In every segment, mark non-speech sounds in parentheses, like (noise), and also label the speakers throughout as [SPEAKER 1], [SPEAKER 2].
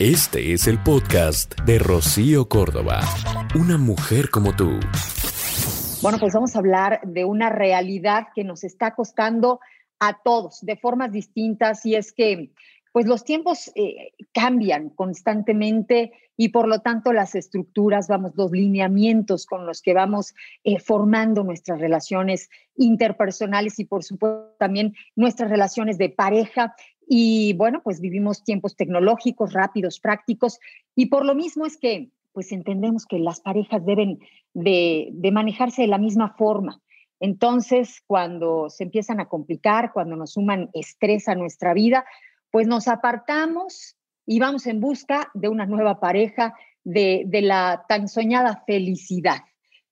[SPEAKER 1] Este es el podcast de Rocío Córdoba, una mujer como tú.
[SPEAKER 2] Bueno, pues vamos a hablar de una realidad que nos está costando a todos de formas distintas y es que pues los tiempos eh, cambian constantemente y por lo tanto las estructuras, vamos, los lineamientos con los que vamos eh, formando nuestras relaciones interpersonales y por supuesto también nuestras relaciones de pareja. Y bueno, pues vivimos tiempos tecnológicos, rápidos, prácticos y por lo mismo es que pues entendemos que las parejas deben de, de manejarse de la misma forma. Entonces, cuando se empiezan a complicar, cuando nos suman estrés a nuestra vida, pues nos apartamos y vamos en busca de una nueva pareja, de, la tan soñada felicidad.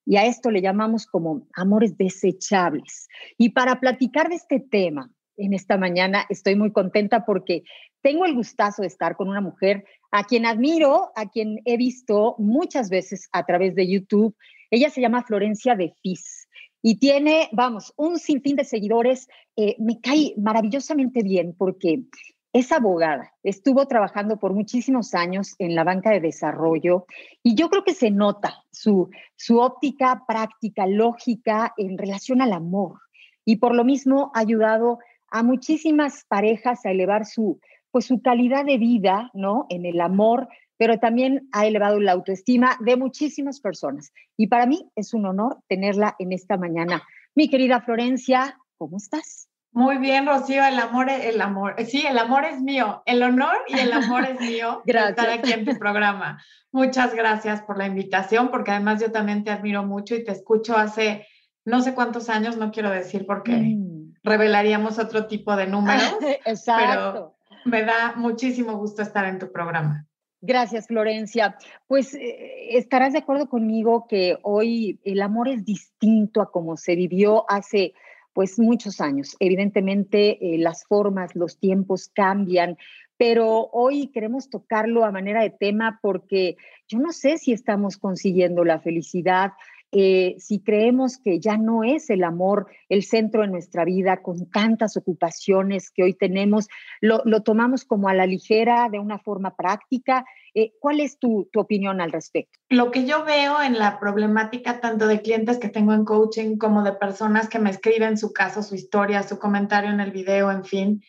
[SPEAKER 2] Y a esto le llamamos como amores desechables. Y para platicar de este tema en esta mañana, estoy muy contenta porque tengo el gustazo de estar con una mujer a quien admiro, a quien he visto muchas veces a través de YouTube. Ella se llama Florencia de Fis y tiene, vamos, un sinfín de seguidores. Eh, me cae maravillosamente bien porque es abogada, estuvo trabajando por muchísimos años en la banca de desarrollo y yo creo que se nota su, su óptica práctica, lógica en relación al amor. Y por lo mismo ha ayudado a muchísimas parejas a elevar su, pues, su calidad de vida, ¿no? En el amor, pero también ha elevado la autoestima de muchísimas personas. Y para mí es un honor tenerla en esta mañana. Mi querida Florencia, ¿cómo estás?
[SPEAKER 3] Muy bien, Rocío, el amor, el amor, sí, el amor es mío, el honor y el amor es mío (laughs)
[SPEAKER 2] gracias.
[SPEAKER 3] estar aquí en tu programa. Muchas gracias por la invitación, porque además yo también te admiro mucho y te escucho hace no sé cuántos años, no quiero decir porque mm. Revelaríamos otro tipo de números, (laughs)
[SPEAKER 2] Exacto.
[SPEAKER 3] pero me da muchísimo gusto estar en tu programa.
[SPEAKER 2] Gracias, Florencia. Pues eh, estarás de acuerdo conmigo que hoy el amor es distinto a como se vivió hace pues muchos años. Evidentemente eh, las formas, los tiempos cambian, pero hoy queremos tocarlo a manera de tema porque yo no sé si estamos consiguiendo la felicidad, eh, si creemos que ya no es el amor el centro de nuestra vida con tantas ocupaciones que hoy tenemos, lo, tomamos como a la ligera, de una forma práctica. Eh, ¿Cuál es tu, tu, opinión al respecto?
[SPEAKER 3] Lo que yo veo en la problemática tanto de clientes que tengo en coaching como de personas que me escriben su caso, su historia, su comentario en el video, en fin,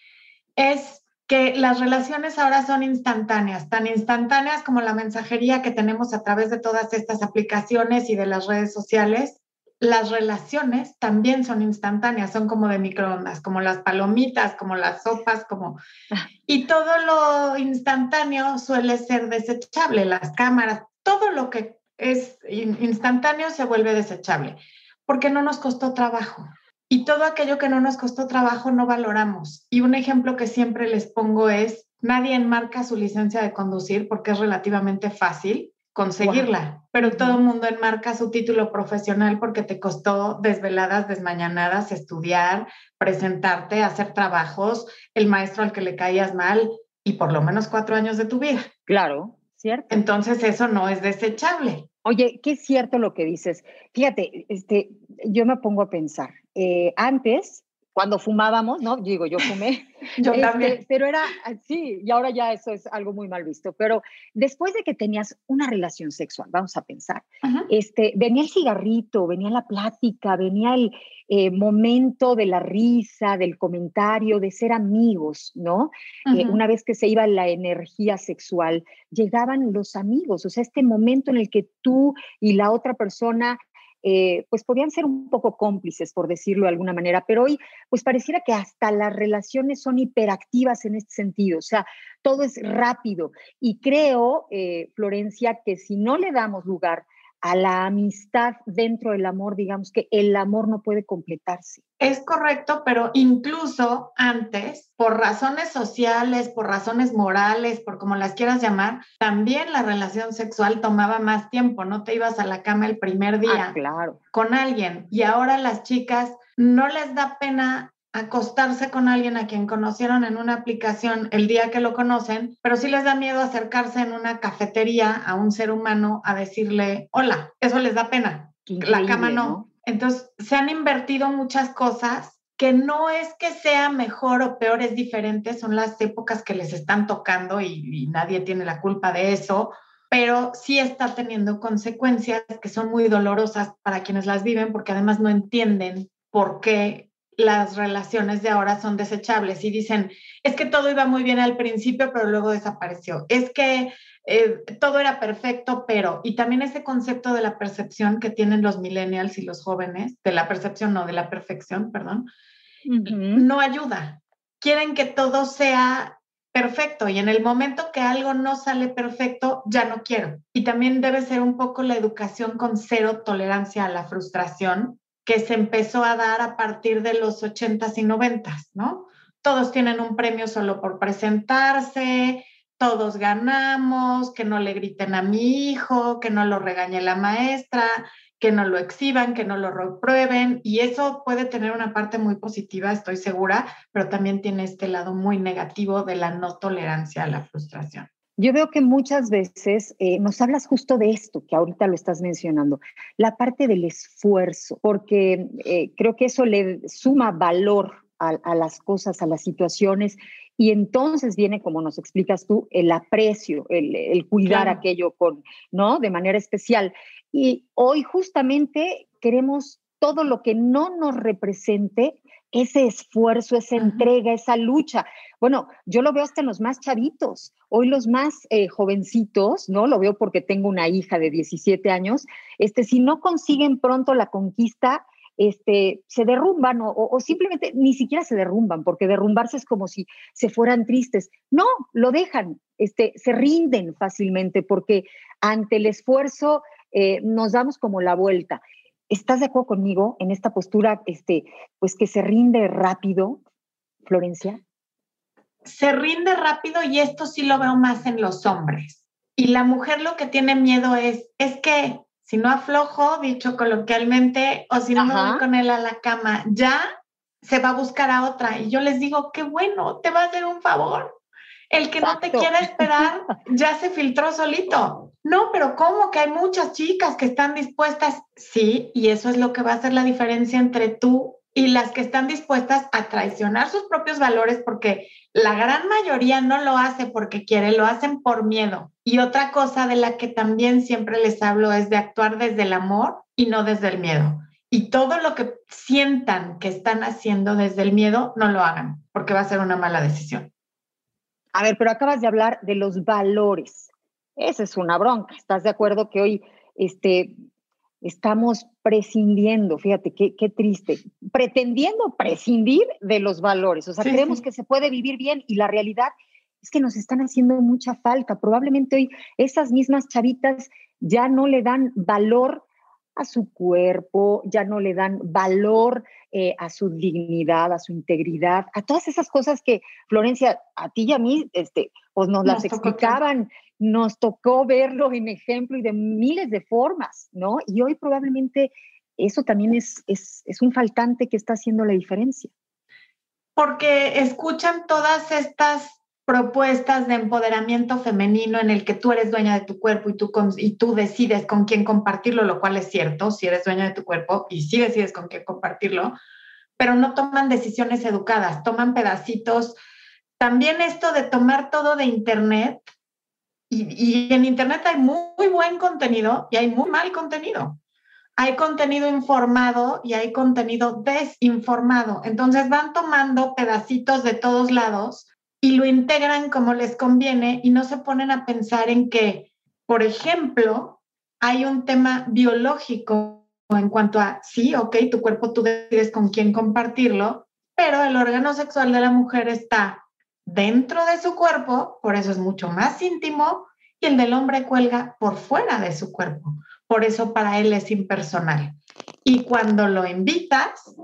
[SPEAKER 3] es que las relaciones ahora son instantáneas, tan instantáneas como la mensajería que tenemos a través de todas estas aplicaciones y de las redes sociales. Las relaciones también son instantáneas, son como de microondas, como las palomitas, como las sopas, como... (laughs) Y todo lo instantáneo suele ser desechable, las cámaras, todo lo que es instantáneo se vuelve desechable, porque no nos costó trabajo. Y todo aquello que no nos costó trabajo no valoramos. Y un ejemplo que siempre les pongo es, nadie enmarca su licencia de conducir porque es relativamente fácil conseguirla, pero todo el mundo enmarca su título profesional porque te costó desveladas, desmañanadas, estudiar, presentarte, hacer trabajos, el maestro al que le caías mal y por lo menos cuatro años de tu vida.
[SPEAKER 2] Claro, cierto.
[SPEAKER 3] Entonces eso no es desechable.
[SPEAKER 2] Oye, qué es cierto lo que dices. Fíjate, este, yo me pongo a pensar, eh, antes, cuando fumábamos, ¿no? Digo, yo fumé. (laughs)
[SPEAKER 3] yo este, también.
[SPEAKER 2] Pero era así, y ahora ya eso es algo muy mal visto. Pero después de que tenías una relación sexual, vamos a pensar, este, venía el cigarrito, venía la plática, venía el eh, momento de la risa, del comentario, de ser amigos, ¿no? Eh, una vez que se iba la energía sexual, llegaban los amigos, o sea, este momento en el que tú y la otra persona eh, pues podían ser un poco cómplices, por decirlo de alguna manera, pero hoy pues pareciera que hasta las relaciones son hiperactivas en este sentido, o sea, todo es rápido. Y creo, eh, Florencia, que si no le damos lugar a la amistad dentro del amor, digamos que el amor no puede completarse.
[SPEAKER 3] Es correcto, pero incluso antes, por razones sociales, por razones morales, por como las quieras llamar, también la relación sexual tomaba más tiempo, no te ibas a la cama el primer día
[SPEAKER 2] ah, claro.
[SPEAKER 3] con alguien. Y ahora las chicas no les da pena acostarse con alguien a quien conocieron en una aplicación el día que lo conocen, pero sí les da miedo acercarse en una cafetería a un ser humano a decirle hola. Eso les da pena. La cama no. Entonces, se han invertido muchas cosas que no es que sea mejor o peor, es diferente, son las épocas que les están tocando y, nadie tiene la culpa de eso, pero sí está teniendo consecuencias que son muy dolorosas para quienes las viven porque además no entienden por qué las relaciones de ahora son desechables y dicen, es que todo iba muy bien al principio, pero luego desapareció. Es que eh, todo era perfecto, pero, y también ese concepto de la percepción que tienen los millennials y los jóvenes, de la percepción, no, de la perfección, perdón, no ayuda. Quieren que todo sea perfecto y en el momento que algo no sale perfecto, ya no quiero. Y también debe ser un poco la educación con cero tolerancia a la frustración que se empezó a dar a partir de los 80s y 90s, ¿no? Todos tienen un premio solo por presentarse, todos ganamos, que no le griten a mi hijo, que no lo regañe la maestra, que no lo exhiban, que no lo reprueben, y eso puede tener una parte muy positiva, estoy segura, pero también tiene este lado muy negativo de la no tolerancia a la frustración.
[SPEAKER 2] Yo veo que muchas veces eh, nos hablas justo de esto, que ahorita lo estás mencionando, la parte del esfuerzo, porque eh, creo que eso le suma valor a, las cosas, a las situaciones, y entonces viene, como nos explicas tú, el aprecio, el, cuidar aquello con, ¿no? De manera especial. Y hoy justamente queremos todo lo que no nos represente ese esfuerzo, esa entrega, esa lucha. Bueno, yo lo veo hasta en los más chavitos. Hoy los más eh, jovencitos, ¿no? Lo veo porque tengo una hija de 17 años. Este, si no consiguen pronto la conquista, este, se derrumban o, o, simplemente ni siquiera se derrumban, porque derrumbarse es como si se fueran tristes. No, lo dejan, este, se rinden fácilmente porque ante el esfuerzo eh, nos damos como la vuelta. ¿Estás de acuerdo conmigo en esta postura, este, pues que se rinde rápido, Florencia?
[SPEAKER 3] Se rinde rápido y esto sí lo veo más en los hombres. Y la mujer lo que tiene miedo es, es que si no aflojo, dicho coloquialmente, o si no me voy con él a la cama, ya se va a buscar a otra. Y yo les digo, qué bueno, te va a hacer un favor. El que no te quiera esperar (laughs) ya se filtró solito. No, pero ¿cómo? Que hay muchas chicas que están dispuestas. Sí, y eso es lo que va a hacer la diferencia entre tú y las que están dispuestas a traicionar sus propios valores porque la gran mayoría no lo hace porque quiere, lo hacen por miedo. Y otra cosa de la que también siempre les hablo es de actuar desde el amor y no desde el miedo. Y todo lo que sientan que están haciendo desde el miedo, no lo hagan, porque va a ser una mala decisión.
[SPEAKER 2] A ver, pero acabas de hablar de los valores. Esa es una bronca. ¿Estás de acuerdo que hoy este, estamos prescindiendo, fíjate qué, qué, triste, pretendiendo prescindir de los valores? O sea, creemos que se puede vivir bien y la realidad es que nos están haciendo mucha falta. Probablemente hoy esas mismas chavitas ya no le dan valor a su cuerpo, ya no le dan valor eh, a su dignidad, a su integridad, a todas esas cosas que, Florencia, a ti y a mí, este, pues nos, las explicaban, nos tocó verlo en ejemplo y de miles de formas, ¿no? Y hoy probablemente eso también es, es, es un faltante que está haciendo la diferencia.
[SPEAKER 3] Porque escuchan todas estas propuestas de empoderamiento femenino en el que tú eres dueña de tu cuerpo y tú, y tú decides con quién compartirlo, lo cual es cierto, si eres dueña de tu cuerpo y sí decides con quién compartirlo, pero no toman decisiones educadas, toman pedacitos. También esto de tomar todo de Internet, y en Internet hay muy buen contenido y hay muy mal contenido. Hay contenido informado y hay contenido desinformado. Entonces van tomando pedacitos de todos lados y lo integran como les conviene y no se ponen a pensar en que, por ejemplo, hay un tema biológico en cuanto a, sí, ok, tu cuerpo tú decides con quién compartirlo, pero el órgano sexual de la mujer está dentro de su cuerpo, por eso es mucho más íntimo, y el del hombre cuelga por fuera de su cuerpo, por eso para él es impersonal. Y cuando lo invitas,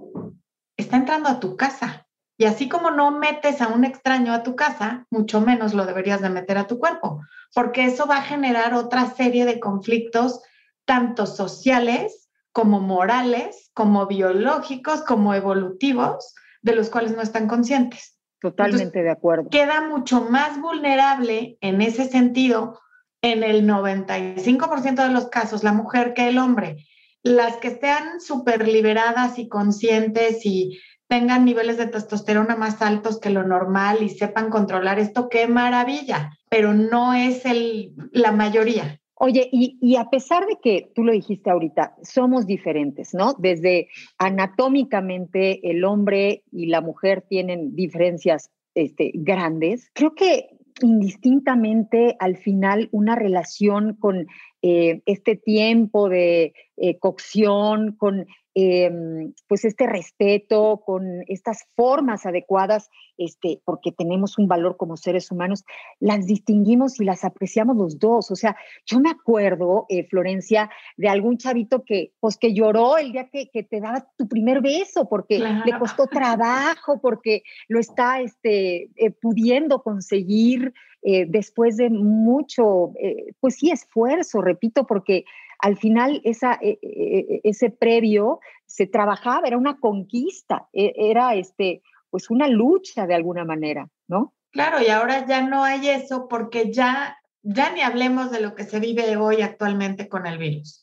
[SPEAKER 3] está entrando a tu casa, y así como no metes a un extraño a tu casa, mucho menos lo deberías de meter a tu cuerpo, porque eso va a generar otra serie de conflictos, tanto sociales como morales, como biológicos, como evolutivos, de los cuales no están conscientes.
[SPEAKER 2] Totalmente de acuerdo.
[SPEAKER 3] Queda mucho más vulnerable en ese sentido, en el 95% de los casos, la mujer que el hombre. Las que estén súper liberadas y conscientes y tengan niveles de testosterona más altos que lo normal y sepan controlar esto, qué maravilla, pero no es el, la mayoría.
[SPEAKER 2] Oye, y, a pesar de que tú lo dijiste ahorita, somos diferentes, ¿no? Desde anatómicamente el hombre y la mujer tienen diferencias este, grandes. Creo que indistintamente al final una relación con eh, este tiempo de eh, cocción, con Em, pues este respeto, con estas formas adecuadas, este, porque tenemos un valor como seres humanos, las distinguimos y las apreciamos los dos. O sea, yo me acuerdo, eh, Florencia, de algún chavito que, pues, que lloró el día que, te daba tu primer beso, porque le costó trabajo, porque lo está este, eh, pudiendo conseguir eh, después de mucho, pues sí, esfuerzo, repito, porque al final esa, e, e, e, ese previo se trabajaba, era una conquista, era este, pues una lucha de alguna manera, ¿no?
[SPEAKER 3] Claro, y ahora ya no hay eso porque ya, ya ni hablemos de lo que se vive hoy actualmente con el virus.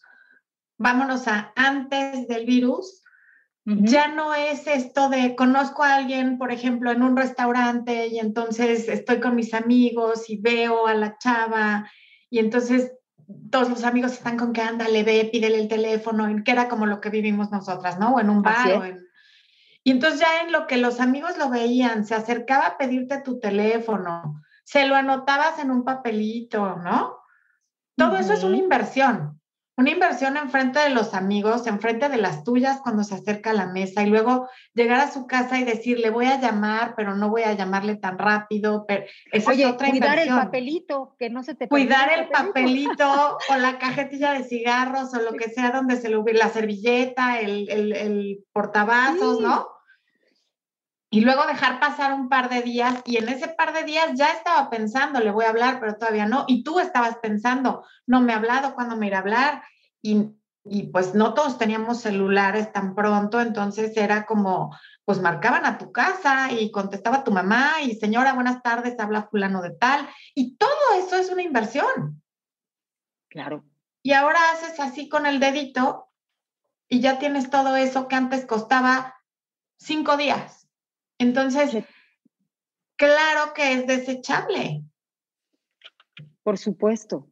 [SPEAKER 3] Vámonos a antes del virus. Ya no es esto de conozco a alguien, por ejemplo, en un restaurante y entonces estoy con mis amigos y veo a la chava y entonces todos los amigos están con que anda, le ve, pídele el teléfono, que era como lo que vivimos nosotras, ¿no? O en un bar. Y entonces ya en lo que los amigos lo veían, se acercaba a pedirte tu teléfono, se lo anotabas en un papelito, ¿no? Todo eso es una inversión una inversión enfrente de los amigos, enfrente de las tuyas cuando se acerca a la mesa y luego llegar a su casa y decirle voy a llamar, pero no voy a llamarle tan rápido. Pero
[SPEAKER 2] esa Oye, es otra cuidar el papelito, que no se te
[SPEAKER 3] Cuidar el papelito. (laughs) o la cajetilla de cigarros o lo que sea donde se lo la servilleta, el, el, el portavasos, ¿no? Y luego dejar pasar un par de días y en ese par de días ya estaba pensando, le voy a hablar, pero todavía no. Y tú estabas pensando, no me ha hablado, ¿cuándo me irá a hablar? Y, y pues no todos teníamos celulares tan pronto, entonces era como, pues marcaban a tu casa y contestaba tu mamá y señora, buenas tardes, habla fulano de tal. Y todo eso es una inversión.
[SPEAKER 2] Claro.
[SPEAKER 3] Y ahora haces así con el dedito y ya tienes todo eso que antes costaba cinco días. Entonces, claro que es desechable.
[SPEAKER 2] Por supuesto.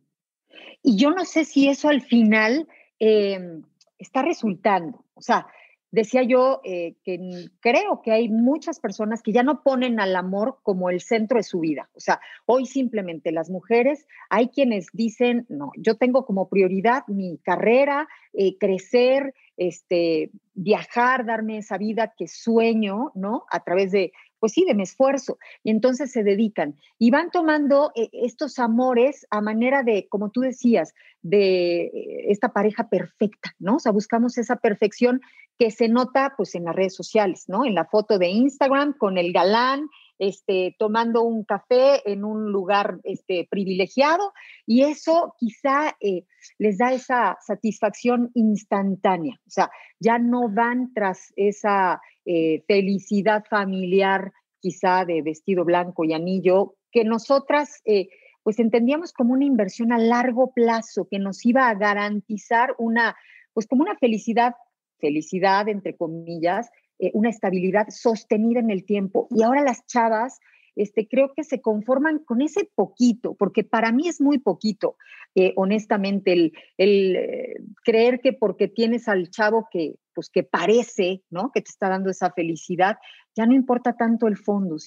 [SPEAKER 2] Y yo no sé si eso al final em, está resultando. O sea, decía yo eh, que creo que hay muchas personas que ya no ponen al amor como el centro de su vida. O sea, hoy simplemente las mujeres, hay quienes dicen, no, yo tengo como prioridad mi carrera, eh, crecer, este, viajar, darme esa vida que sueño, ¿no? A través de, pues sí, de mi esfuerzo. Y entonces se dedican y van tomando eh, estos amores a manera de, como tú decías, de esta pareja perfecta, ¿no? O sea, buscamos esa perfección que se nota pues en las redes sociales, ¿no? En la foto de Instagram con el galán, este, tomando un café en un lugar este, privilegiado y eso quizá eh, les da esa satisfacción instantánea, o sea, ya no van tras esa eh, felicidad familiar quizá de vestido blanco y anillo que nosotras... Eh, pues entendíamos como una inversión a largo plazo que nos iba a garantizar una, pues como una felicidad, felicidad entre comillas, eh, una estabilidad sostenida en el tiempo. Y ahora las chavas, este, creo que se conforman con ese poquito, porque para mí es muy poquito, eh, honestamente, el, eh, creer que porque tienes al chavo que, pues, que parece, ¿no? Que te está dando esa felicidad, ya no importa tanto el fondo,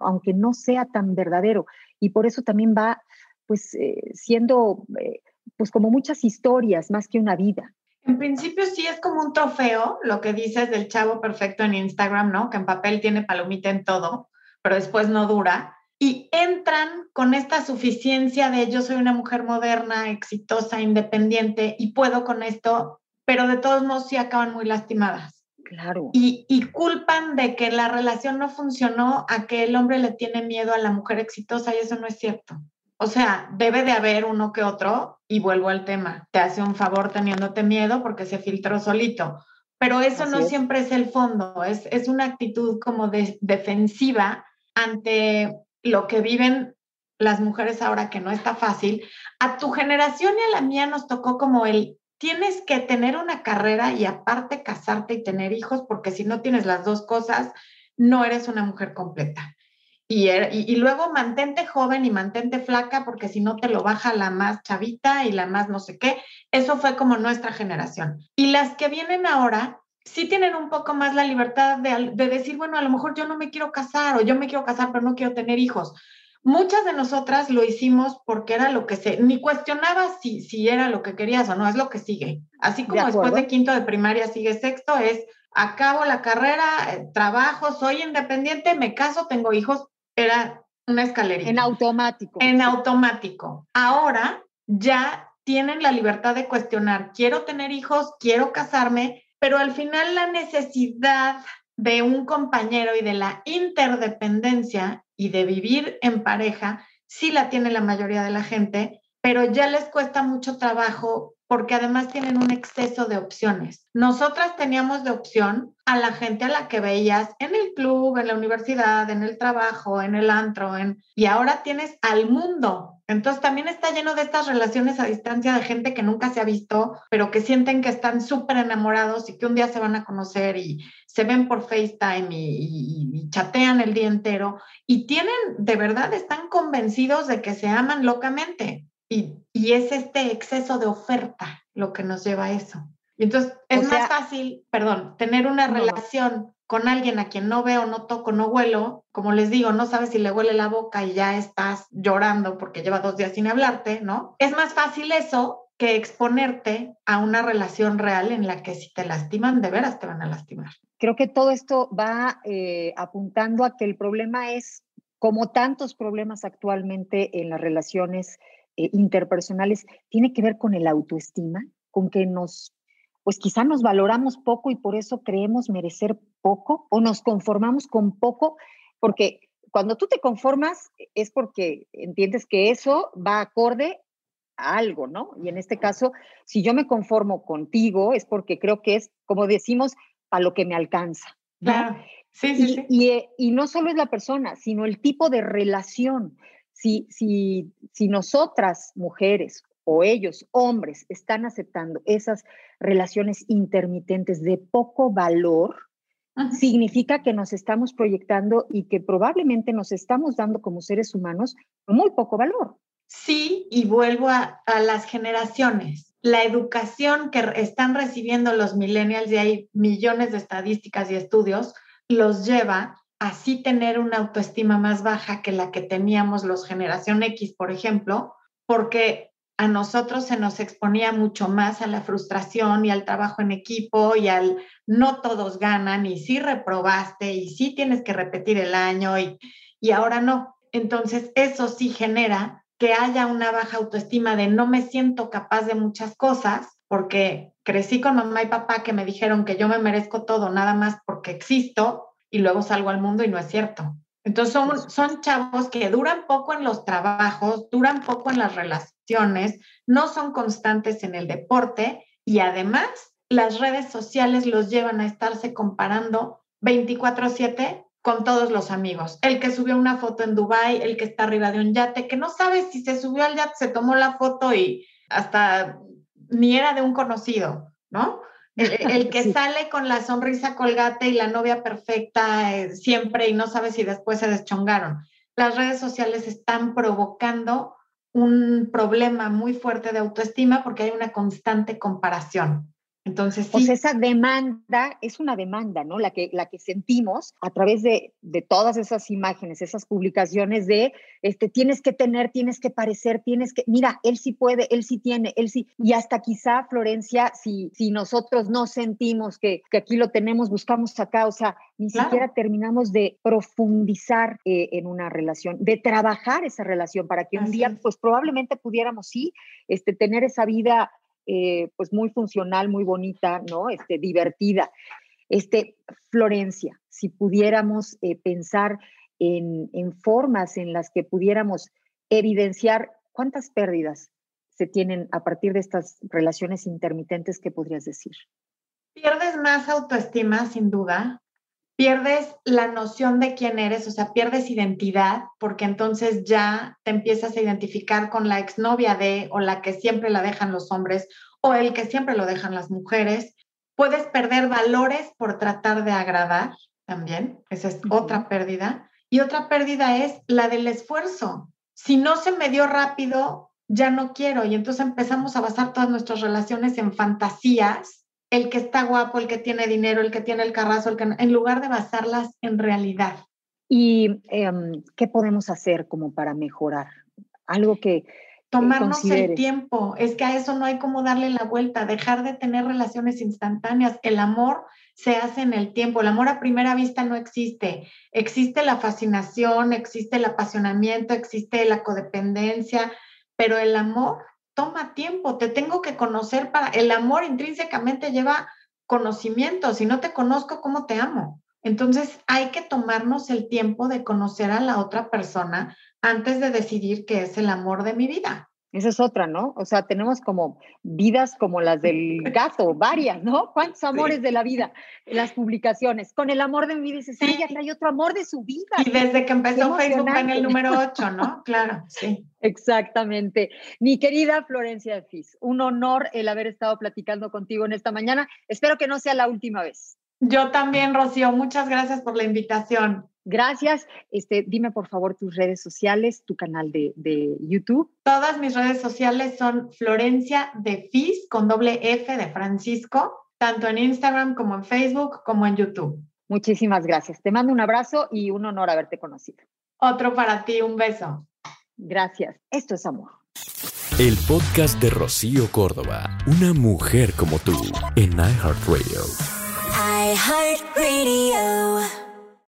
[SPEAKER 2] aunque no sea tan verdadero. Y por eso también va, pues, siendo, pues, como muchas historias más que una vida.
[SPEAKER 3] En principio sí es como un trofeo, lo que dices del chavo perfecto en Instagram, ¿no? Que en papel tiene palomita en todo, pero después no dura. Y entran con esta suficiencia de yo soy una mujer moderna, exitosa, independiente y puedo con esto, pero de todos modos sí acaban muy lastimadas.
[SPEAKER 2] Claro.
[SPEAKER 3] Y, y, culpan de que la relación no funcionó a que el hombre le tiene miedo a la mujer exitosa y eso no es cierto. O sea, debe de haber uno que otro, y vuelvo al tema, te hace un favor teniéndote miedo porque se filtró solito, pero eso no siempre es el fondo, es, es una actitud como de, defensiva ante lo que viven las mujeres ahora que no está fácil. A tu generación y a la mía nos tocó como el tienes que tener una carrera y aparte casarte y tener hijos, porque si no tienes las dos cosas, no eres una mujer completa. Er, y, y, luego mantente joven y mantente flaca, porque si no te lo baja la más chavita y la más no sé qué. Eso fue como nuestra generación. Y las que vienen ahora sí tienen un poco más la libertad de, de decir, bueno, a lo mejor yo no me quiero casar o yo me quiero casar, pero no quiero tener hijos. Muchas de nosotras lo hicimos porque era lo que se, ni cuestionaba si, si era lo que querías o no, es lo que sigue. Así como después de quinto de primaria sigue sexto, es acabo la carrera, eh, trabajo, soy independiente, me caso, tengo hijos, era una escalerita.
[SPEAKER 2] En automático.
[SPEAKER 3] En automático. Ahora ya tienen la libertad de cuestionar, quiero tener hijos, quiero casarme, pero al final la necesidad de un compañero y de la interdependencia y de vivir en pareja, sí la tiene la mayoría de la gente, pero ya les cuesta mucho trabajo porque además tienen un exceso de opciones. Nosotras teníamos de opción a la gente a la que veías en el club, en la universidad, en el trabajo, en el antro, en... y ahora tienes al mundo. Entonces también está lleno de estas relaciones a distancia de gente que nunca se ha visto, pero que sienten que están súper enamorados y que un día se van a conocer y se ven por FaceTime y, y chatean el día entero y tienen, de verdad, están convencidos de que se aman locamente. Y, es este exceso de oferta lo que nos lleva a eso. Y entonces es más fácil, perdón, tener una relación con alguien a quien no veo, no toco, no huelo, como les digo, no sabes si le huele la boca y ya estás llorando porque lleva dos días sin hablarte, ¿no? Es más fácil eso que exponerte a una relación real en la que si te lastiman, de veras te van a lastimar.
[SPEAKER 2] Creo que todo esto va eh, apuntando a que el problema es, como tantos problemas actualmente en las relaciones eh, interpersonales tiene que ver con el autoestima, con que nos, pues quizá nos valoramos poco y por eso creemos merecer poco o nos conformamos con poco, porque cuando tú te conformas es porque entiendes que eso va acorde a algo, ¿no? Y en este caso, si yo me conformo contigo es porque creo que es, como decimos, a lo que me alcanza.
[SPEAKER 3] Claro. Sí, sí, sí.
[SPEAKER 2] Y, eh, y, no solo es la persona, sino el tipo de relación si, si, si nosotras, mujeres, o ellos, hombres, están aceptando esas relaciones intermitentes de poco valor, significa que nos estamos proyectando y que probablemente nos estamos dando como seres humanos muy poco valor.
[SPEAKER 3] Sí, y vuelvo a, a las generaciones. La educación que están recibiendo los millennials, y hay millones de estadísticas y estudios, los lleva así tener una autoestima más baja que la que teníamos los generación X, por ejemplo, porque a nosotros se nos exponía mucho más a la frustración y al trabajo en equipo y al no todos ganan y sí reprobaste y sí tienes que repetir el año y, y ahora no. Entonces eso sí genera que haya una baja autoestima de no me siento capaz de muchas cosas porque crecí con mamá y papá que me dijeron que yo me merezco todo nada más porque existo y luego salgo al mundo y no es cierto. Entonces son, son chavos que duran poco en los trabajos, duran poco en las relaciones, no son constantes en el deporte y además las redes sociales los llevan a estarse comparando 24/7 con todos los amigos. El que subió una foto en Dubai, el que está arriba de un yate, que no sabe si se subió al yate, se tomó la foto y hasta ni era de un conocido, ¿no? (laughs) El, que sale con la sonrisa colgate y la novia perfecta eh, siempre y no sabe si después se deschongaron. Las redes sociales están provocando un problema muy fuerte de autoestima porque hay una constante comparación. Entonces,
[SPEAKER 2] pues esa demanda es una demanda, ¿no? La que, la que sentimos a través de, de, todas esas imágenes, esas publicaciones de, este, tienes que tener, tienes que parecer, tienes que, mira, él sí puede, él sí tiene, él sí, y hasta quizá, Florencia, si, si nosotros no sentimos que, que aquí lo tenemos, buscamos acá, o sea, ni siquiera terminamos de profundizar eh, en una relación, de trabajar esa relación para que un día, pues probablemente pudiéramos, sí, este, tener esa vida eh, pues muy funcional, muy bonita, ¿no? Este, divertida. Este, Florencia, si pudiéramos eh, pensar en, en, formas en las que pudiéramos evidenciar cuántas pérdidas se tienen a partir de estas relaciones intermitentes, ¿qué podrías decir?
[SPEAKER 3] Pierdes más autoestima, sin duda, pierdes la noción de quién eres, o sea, pierdes identidad, porque entonces ya te empiezas a identificar con la exnovia de o la que siempre la dejan los hombres o el que siempre lo dejan las mujeres. Puedes perder valores por tratar de agradar también, esa es otra pérdida. Y otra pérdida es la del esfuerzo. Si no se me dio rápido, ya no quiero. Y entonces empezamos a basar todas nuestras relaciones en fantasías, el que está guapo, el que tiene dinero, el que tiene el carrazo, el que en lugar de basarlas en realidad.
[SPEAKER 2] ¿Y em, qué podemos hacer como para mejorar? Algo que...
[SPEAKER 3] Tomarnos el tiempo, es que a eso no hay como darle la vuelta, dejar de tener relaciones instantáneas. El amor se hace en el tiempo. El amor a primera vista no existe. Existe la fascinación, existe el apasionamiento, existe la codependencia, pero el amor toma tiempo. Te tengo que conocer para... El amor intrínsecamente lleva conocimiento. Si no te conozco, ¿cómo te amo? Entonces hay que tomarnos el tiempo de conocer a la otra persona antes de decidir qué es el amor de mi vida.
[SPEAKER 2] Esa es otra, ¿no? O sea, tenemos como vidas como las del gato, varias, ¿no? ¿Cuántos amores de la vida? Las publicaciones. Con el amor de mi vida, dices, sí, ya hay otro amor de su vida.
[SPEAKER 3] Y desde que empezó Facebook en el número (laughs) 8, ¿no? Claro, sí.
[SPEAKER 2] Exactamente. Mi querida Florencia de Fis, un honor el haber estado platicando contigo en esta mañana. Espero que no sea la última vez.
[SPEAKER 3] Yo también, Rocío. Muchas gracias por la invitación.
[SPEAKER 2] Gracias. Este, dime por favor tus redes sociales, tu canal de, de, YouTube.
[SPEAKER 3] Todas mis redes sociales son Florencia de Fis con doble F de Francisco, tanto en Instagram como en Facebook como en YouTube.
[SPEAKER 2] Muchísimas gracias. Te mando un abrazo y un honor haberte conocido.
[SPEAKER 3] Otro para ti, un beso.
[SPEAKER 2] Gracias. Esto es amor.
[SPEAKER 1] El podcast de Rocío Córdoba, una mujer como tú, en iHeartRadio. iHeartRadio.